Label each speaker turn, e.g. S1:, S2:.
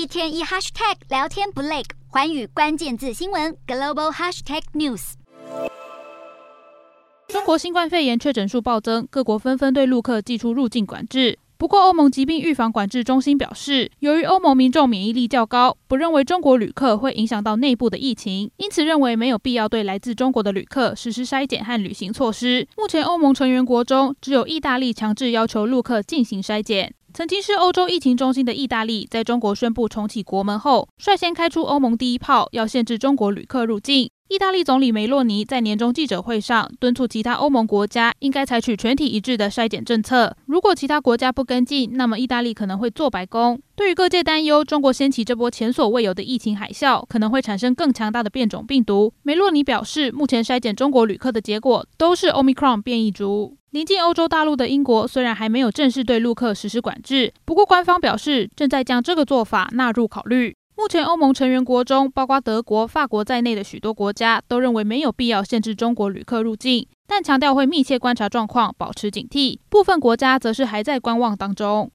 S1: 一天一 hashtag 聊天不累，环宇关键字新闻 global hashtag news。
S2: 中国新冠肺炎确诊数暴增，各国纷纷对陆客寄出入境管制。不过，欧盟疾病预防管制中心表示，由于欧盟民众免疫力较高，不认为中国旅客会影响到内部的疫情，因此认为没有必要对来自中国的旅客实施筛检和旅行措施。目前，欧盟成员国中只有意大利强制要求陆客进行筛检。曾经是欧洲疫情中心的意大利，在中国宣布重启国门后，率先开出欧盟第一炮，要限制中国旅客入境。意大利总理梅洛尼在年终记者会上敦促其他欧盟国家应该采取全体一致的筛检政策。如果其他国家不跟进，那么意大利可能会做白工。对于各界担忧，中国掀起这波前所未有的疫情海啸，可能会产生更强大的变种病毒。梅洛尼表示，目前筛检中国旅客的结果都是 Omicron 变异株。临近欧洲大陆的英国虽然还没有正式对陆客实施管制，不过官方表示正在将这个做法纳入考虑。目前，欧盟成员国中，包括德国、法国在内的许多国家都认为没有必要限制中国旅客入境，但强调会密切观察状况，保持警惕。部分国家则是还在观望当中。